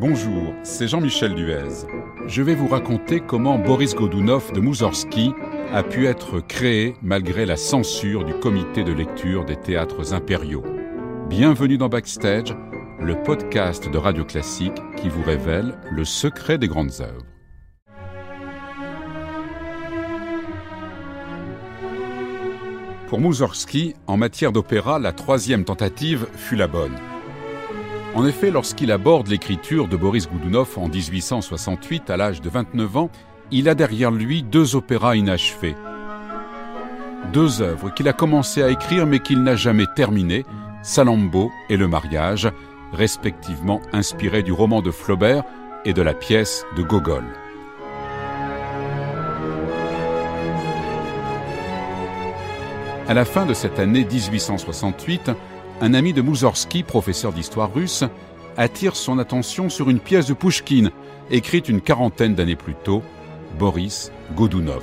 Bonjour, c'est Jean-Michel Duez. Je vais vous raconter comment Boris Godunov de Moussorski a pu être créé malgré la censure du comité de lecture des théâtres impériaux. Bienvenue dans Backstage, le podcast de Radio Classique qui vous révèle le secret des grandes œuvres. Pour Moussorski, en matière d'opéra, la troisième tentative fut la bonne. En effet, lorsqu'il aborde l'écriture de Boris Goudounov en 1868, à l'âge de 29 ans, il a derrière lui deux opéras inachevés. Deux œuvres qu'il a commencé à écrire mais qu'il n'a jamais terminées, Salambo et Le mariage, respectivement inspirés du roman de Flaubert et de la pièce de Gogol. À la fin de cette année 1868, un ami de Moussorski, professeur d'histoire russe, attire son attention sur une pièce de Pouchkine, écrite une quarantaine d'années plus tôt, Boris Godunov.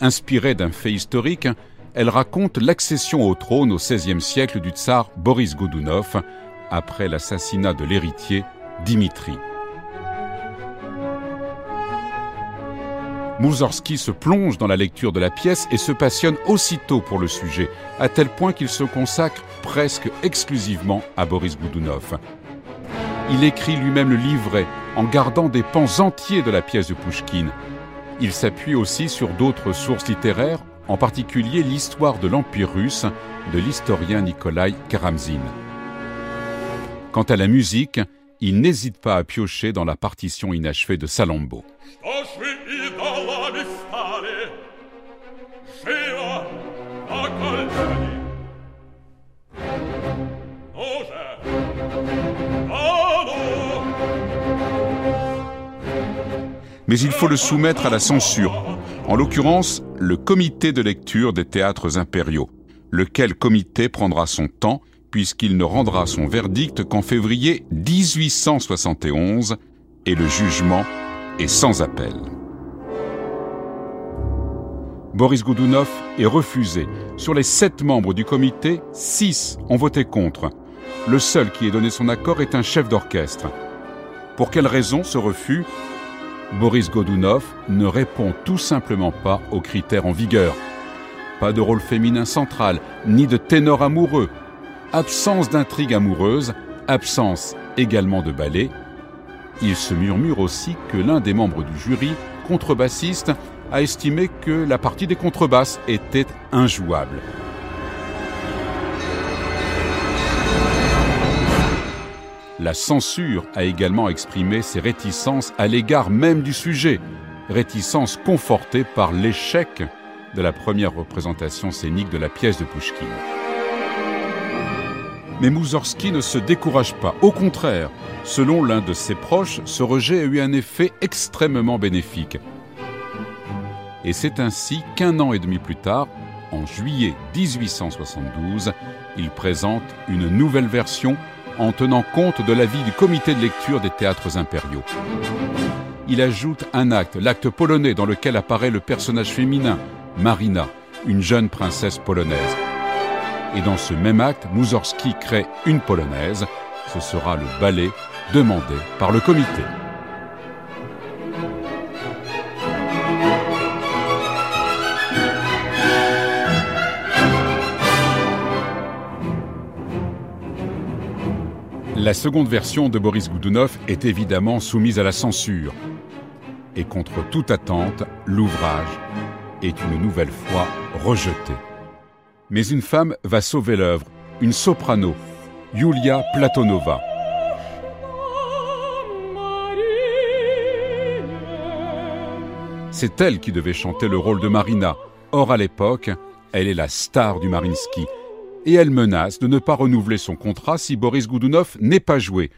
Inspirée d'un fait historique, elle raconte l'accession au trône au XVIe siècle du tsar Boris Godunov après l'assassinat de l'héritier Dimitri. Moussorski se plonge dans la lecture de la pièce et se passionne aussitôt pour le sujet, à tel point qu'il se consacre presque exclusivement à Boris Goudounov. Il écrit lui-même le livret en gardant des pans entiers de la pièce de Pouchkine. Il s'appuie aussi sur d'autres sources littéraires, en particulier l'histoire de l'Empire russe de l'historien Nikolai Karamzin. Quant à la musique, il n'hésite pas à piocher dans la partition inachevée de Salambo. Mais il faut le soumettre à la censure, en l'occurrence le comité de lecture des théâtres impériaux, lequel comité prendra son temps puisqu'il ne rendra son verdict qu'en février 1871 et le jugement est sans appel. Boris Goudounov est refusé. Sur les sept membres du comité, six ont voté contre. Le seul qui ait donné son accord est un chef d'orchestre. Pour quelle raison ce refus? Boris Godunov ne répond tout simplement pas aux critères en vigueur. Pas de rôle féminin central, ni de ténor amoureux. Absence d'intrigue amoureuse, absence également de ballet. Il se murmure aussi que l'un des membres du jury, contrebassiste, a estimé que la partie des contrebasses était injouable. La censure a également exprimé ses réticences à l'égard même du sujet, réticences confortées par l'échec de la première représentation scénique de la pièce de Pouchkine. Mais Moussorski ne se décourage pas. Au contraire, selon l'un de ses proches, ce rejet a eu un effet extrêmement bénéfique. Et c'est ainsi qu'un an et demi plus tard, en juillet 1872, il présente une nouvelle version en tenant compte de l'avis du comité de lecture des théâtres impériaux. Il ajoute un acte, l'acte polonais dans lequel apparaît le personnage féminin, Marina, une jeune princesse polonaise. Et dans ce même acte, Moussorski crée une polonaise. Ce sera le ballet demandé par le comité. La seconde version de Boris Goudounov est évidemment soumise à la censure. Et contre toute attente, l'ouvrage est une nouvelle fois rejeté. Mais une femme va sauver l'œuvre, une soprano, Yulia Platonova. C'est elle qui devait chanter le rôle de Marina. Or, à l'époque, elle est la star du Marinsky et elle menace de ne pas renouveler son contrat si Boris Goudounov n'est pas joué.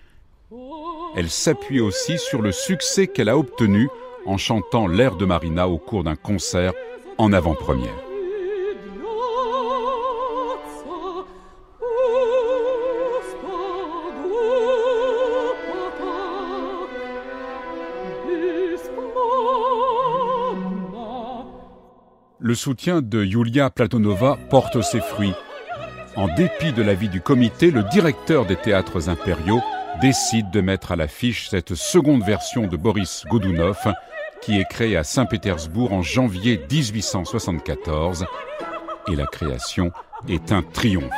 Elle s'appuie aussi sur le succès qu'elle a obtenu en chantant l'air de Marina au cours d'un concert en avant-première. Le soutien de Yulia Platonova porte ses fruits. En dépit de l'avis du comité, le directeur des théâtres impériaux décide de mettre à l'affiche cette seconde version de Boris Godunov qui est créée à Saint-Pétersbourg en janvier 1874 et la création est un triomphe.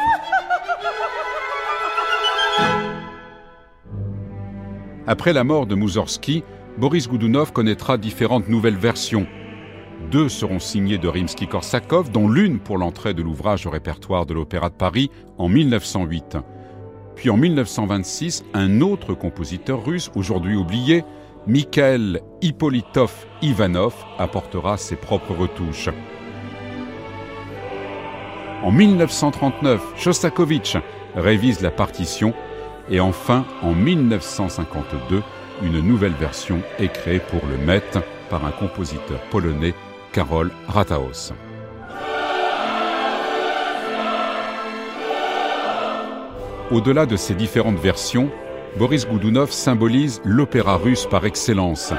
Après la mort de Moussorski, Boris Goudounov connaîtra différentes nouvelles versions. Deux seront signées de Rimsky-Korsakov, dont l'une pour l'entrée de l'ouvrage au répertoire de l'Opéra de Paris en 1908. Puis en 1926, un autre compositeur russe, aujourd'hui oublié, Mikhail Hippolytov Ivanov, apportera ses propres retouches. En 1939, Shostakovich révise la partition et enfin, en 1952, une nouvelle version est créée pour le Met par un compositeur polonais, Karol Rataos. Au-delà de ces différentes versions, Boris Goudounov symbolise l'opéra russe par excellence.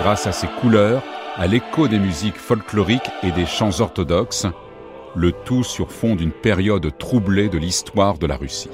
Grâce à ses couleurs, à l'écho des musiques folkloriques et des chants orthodoxes, le tout sur fond d'une période troublée de l'histoire de la Russie.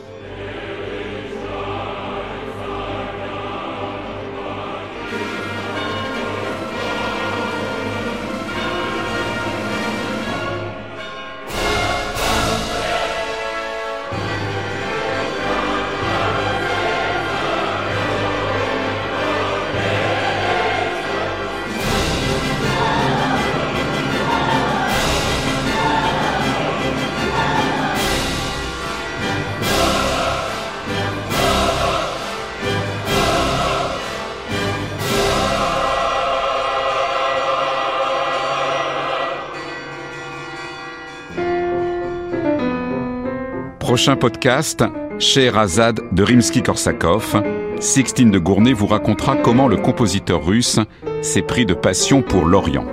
Prochain podcast, Scheherazade de Rimsky-Korsakov. Sixtine de Gournay vous racontera comment le compositeur russe s'est pris de passion pour l'Orient.